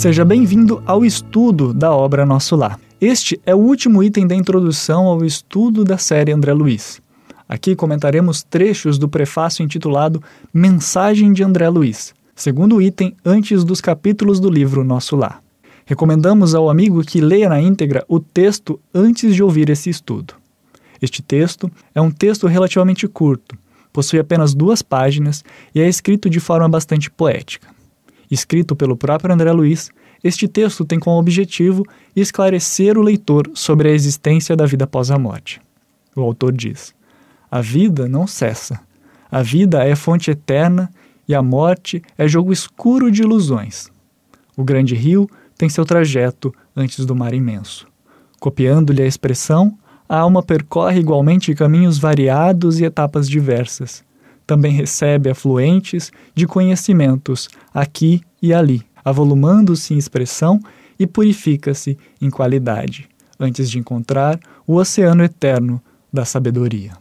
Seja bem-vindo ao estudo da obra Nosso Lar. Este é o último item da introdução ao estudo da série André Luiz. Aqui comentaremos trechos do prefácio intitulado Mensagem de André Luiz, segundo item antes dos capítulos do livro Nosso Lar. Recomendamos ao amigo que leia na íntegra o texto antes de ouvir esse estudo. Este texto é um texto relativamente curto, possui apenas duas páginas e é escrito de forma bastante poética. Escrito pelo próprio André Luiz, este texto tem como objetivo esclarecer o leitor sobre a existência da vida após a morte. O autor diz: A vida não cessa. A vida é fonte eterna e a morte é jogo escuro de ilusões. O grande rio tem seu trajeto antes do mar imenso. Copiando-lhe a expressão, a alma percorre igualmente caminhos variados e etapas diversas. Também recebe afluentes de conhecimentos aqui e ali, avolumando-se em expressão e purifica-se em qualidade, antes de encontrar o oceano eterno da sabedoria.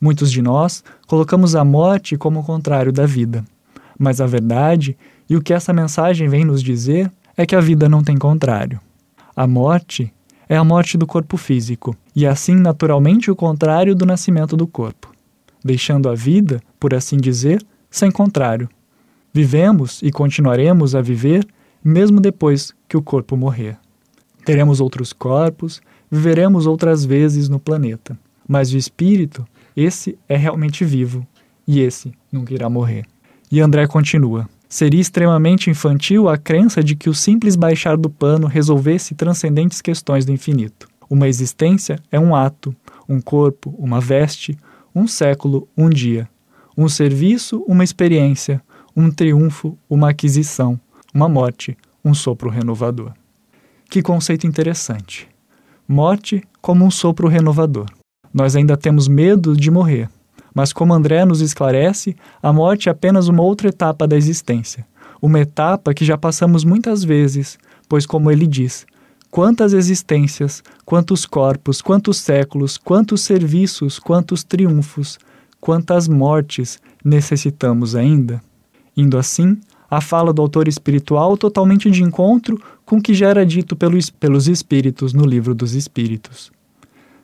Muitos de nós colocamos a morte como o contrário da vida, mas a verdade e o que essa mensagem vem nos dizer é que a vida não tem contrário. A morte é a morte do corpo físico, e assim naturalmente o contrário do nascimento do corpo, deixando a vida, por assim dizer, sem contrário. Vivemos e continuaremos a viver mesmo depois que o corpo morrer. Teremos outros corpos, viveremos outras vezes no planeta, mas o espírito, esse é realmente vivo e esse nunca irá morrer. E André continua: Seria extremamente infantil a crença de que o simples baixar do pano resolvesse transcendentes questões do infinito. Uma existência é um ato, um corpo, uma veste, um século, um dia. Um serviço, uma experiência, um triunfo, uma aquisição, uma morte, um sopro renovador. Que conceito interessante. Morte como um sopro renovador. Nós ainda temos medo de morrer, mas, como André nos esclarece, a morte é apenas uma outra etapa da existência. Uma etapa que já passamos muitas vezes, pois, como ele diz, quantas existências, quantos corpos, quantos séculos, quantos serviços, quantos triunfos, quantas mortes necessitamos ainda? Indo assim, a fala do autor espiritual totalmente de encontro com o que já era dito pelos, Espíritos no Livro dos Espíritos.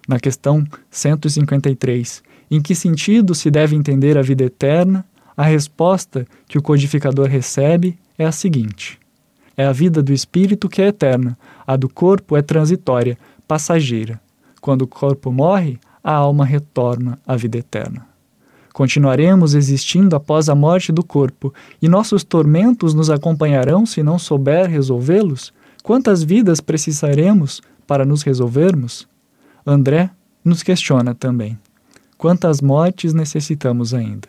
Na questão 153, em que sentido se deve entender a vida eterna? A resposta que o codificador recebe é a seguinte: é a vida do espírito que é eterna, a do corpo é transitória, passageira. Quando o corpo morre, a alma retorna à vida eterna. Continuaremos existindo após a morte do corpo, e nossos tormentos nos acompanharão se não souber resolvê-los? Quantas vidas precisaremos para nos resolvermos? André nos questiona também quantas mortes necessitamos ainda.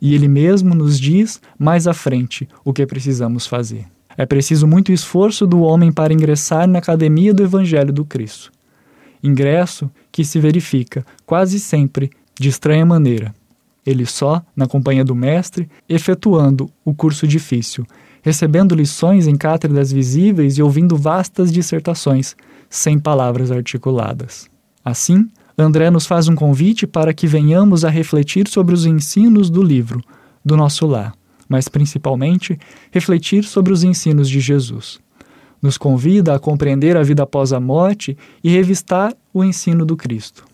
E ele mesmo nos diz mais à frente o que precisamos fazer. É preciso muito esforço do homem para ingressar na academia do Evangelho do Cristo. Ingresso que se verifica quase sempre de estranha maneira. Ele só, na companhia do Mestre, efetuando o curso difícil, recebendo lições em cátedras visíveis e ouvindo vastas dissertações, sem palavras articuladas. Assim, André nos faz um convite para que venhamos a refletir sobre os ensinos do livro, do nosso lar, mas principalmente refletir sobre os ensinos de Jesus. Nos convida a compreender a vida após a morte e revistar o ensino do Cristo.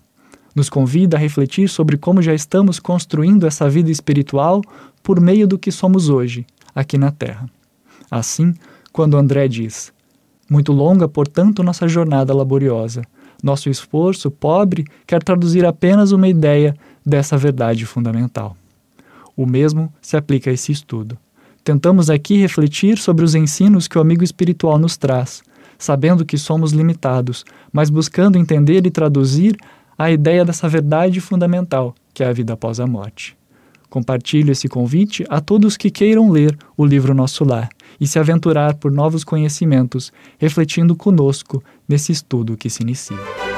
Nos convida a refletir sobre como já estamos construindo essa vida espiritual por meio do que somos hoje, aqui na Terra. Assim, quando André diz: Muito longa, portanto, nossa jornada laboriosa nosso esforço pobre quer traduzir apenas uma ideia dessa verdade fundamental. O mesmo se aplica a esse estudo. Tentamos aqui refletir sobre os ensinos que o amigo espiritual nos traz, sabendo que somos limitados, mas buscando entender e traduzir a ideia dessa verdade fundamental, que é a vida após a morte. Compartilho esse convite a todos que queiram ler o livro Nosso Lar e se aventurar por novos conhecimentos, refletindo conosco nesse estudo que se inicia.